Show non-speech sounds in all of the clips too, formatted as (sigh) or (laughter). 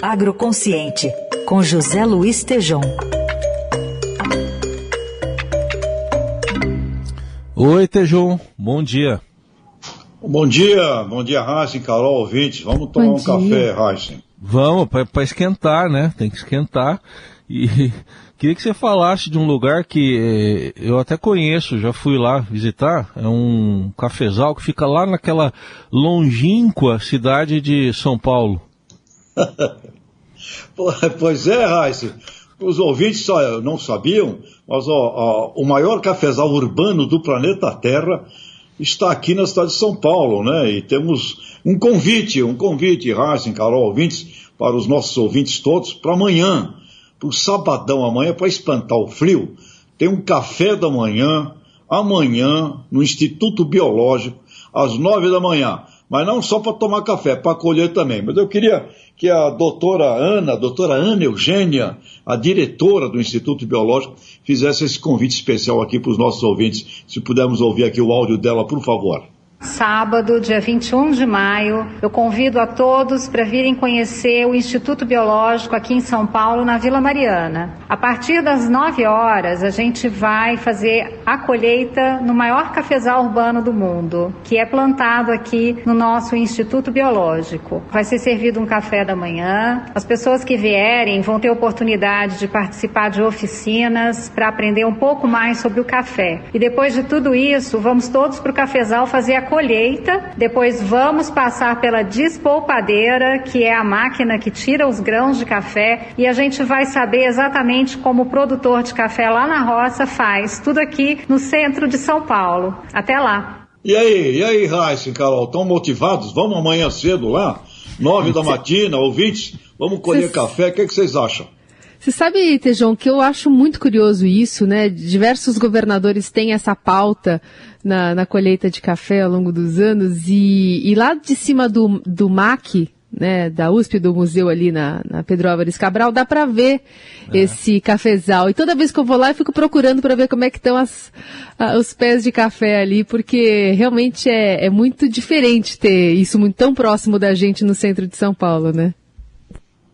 Agroconsciente, com José Luiz Tejom. Oi, Tejom, bom dia. Bom dia, bom dia, Heisen, Carol, ouvintes. Vamos tomar bom um dia. café, Heisen. Vamos, para esquentar, né? Tem que esquentar. E (laughs) queria que você falasse de um lugar que eh, eu até conheço, já fui lá visitar. É um cafezal que fica lá naquela longínqua cidade de São Paulo. (laughs) pois é, Raíssa. Os ouvintes só não sabiam, mas ó, ó, o maior cafezal urbano do planeta Terra está aqui na cidade de São Paulo, né? E temos um convite, um convite, Raíssa, Carol, ouvintes, para os nossos ouvintes todos, para amanhã, para o sabadão amanhã, para espantar o frio, tem um café da manhã, amanhã, no Instituto Biológico, às nove da manhã mas não só para tomar café, para colher também. Mas eu queria que a doutora Ana, a doutora Ana Eugênia, a diretora do Instituto Biológico, fizesse esse convite especial aqui para os nossos ouvintes. Se pudermos ouvir aqui o áudio dela, por favor. Sábado, dia 21 de maio, eu convido a todos para virem conhecer o Instituto Biológico aqui em São Paulo, na Vila Mariana. A partir das 9 horas, a gente vai fazer a colheita no maior cafezal urbano do mundo, que é plantado aqui no nosso Instituto Biológico. Vai ser servido um café da manhã. As pessoas que vierem vão ter oportunidade de participar de oficinas para aprender um pouco mais sobre o café. E depois de tudo isso, vamos todos para o cafezal fazer a colheita, depois vamos passar pela despolpadeira, que é a máquina que tira os grãos de café, e a gente vai saber exatamente como o produtor de café lá na roça faz, tudo aqui no centro de São Paulo. Até lá. E aí, e aí, Raíssa e Carol, estão motivados? Vamos amanhã cedo lá? Nove da matina, ouvintes? Vamos colher café, o que, é que vocês acham? Você sabe, Tejão, que eu acho muito curioso isso, né? Diversos governadores têm essa pauta na, na colheita de café ao longo dos anos e, e lá de cima do, do MAC, né, da USP, do museu ali na, na Pedro Álvares Cabral, dá para ver é. esse cafezal. E toda vez que eu vou lá, eu fico procurando para ver como é que estão as, os pés de café ali, porque realmente é, é muito diferente ter isso muito tão próximo da gente no centro de São Paulo, né?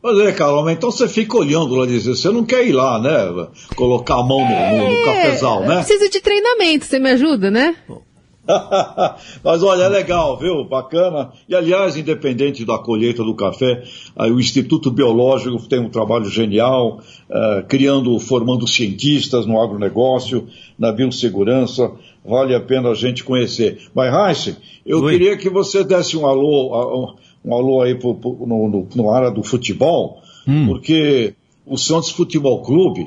Pois é, Carol, então você fica olhando lá, dizer, você não quer ir lá, né? Colocar a mão no, no, no é, cafezal, né? Preciso de treinamento, você me ajuda, né? (laughs) Mas olha, é legal, viu? Bacana. E aliás, independente da colheita do café, o Instituto Biológico tem um trabalho genial, uh, criando, formando cientistas no agronegócio, na biossegurança. Vale a pena a gente conhecer. Mas, Raíssa, eu Oi. queria que você desse um alô, um alô aí pro, pro, no, no, no, área do futebol, hum. porque o Santos Futebol Clube,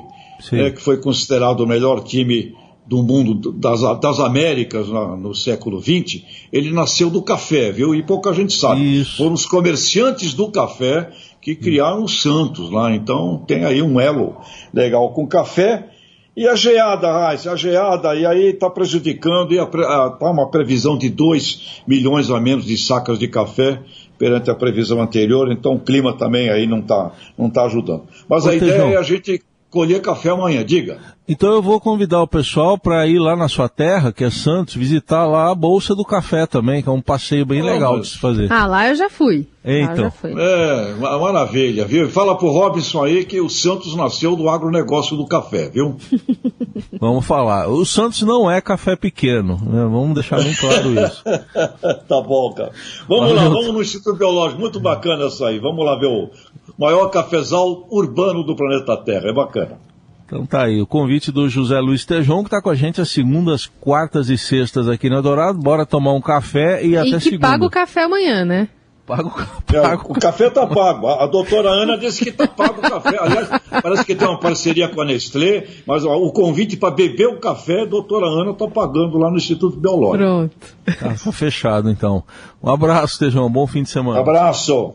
é, que foi considerado o melhor time do mundo das, das Américas na, no século XX, ele nasceu do café, viu? E pouca gente sabe. Isso. Foram os comerciantes do café que criaram o Santos lá. Então tem aí um elo legal com café. E a geada, Raiz, a geada, e aí está prejudicando, e está uma previsão de 2 milhões a menos de sacas de café perante a previsão anterior, então o clima também aí não está não tá ajudando. Mas Ô, a ideia é a gente colher café amanhã, diga. Então eu vou convidar o pessoal para ir lá na sua terra, que é Santos, visitar lá a Bolsa do Café também, que é um passeio bem ah, legal mas... de se fazer. Ah, lá eu já fui. Então. Já fui. É, maravilha, viu? Fala pro Robson aí que o Santos nasceu do agronegócio do café, viu? (laughs) Vamos falar. O Santos não é café pequeno, né? Vamos deixar bem claro isso. (laughs) tá bom, cara. Vamos lá, vamos no Instituto Biológico, muito bacana isso aí. Vamos lá ver o maior cafezal urbano do planeta Terra, é bacana. Então tá aí, o convite do José Luiz Tejon, que está com a gente às segundas, quartas e sextas aqui na Dourado. Bora tomar um café e, e até que paga o café amanhã, né? Pago, pago. É, o café está pago. A, a, doutora Ana disse que está pago o café. Aliás, parece que tem uma parceria com a Nestlé, mas ó, o convite para beber o café, a doutora Ana está pagando lá no Instituto Biológico. Pronto. Tá, tá fechado, então. Um abraço, Tejão. Bom fim de semana. Abraço.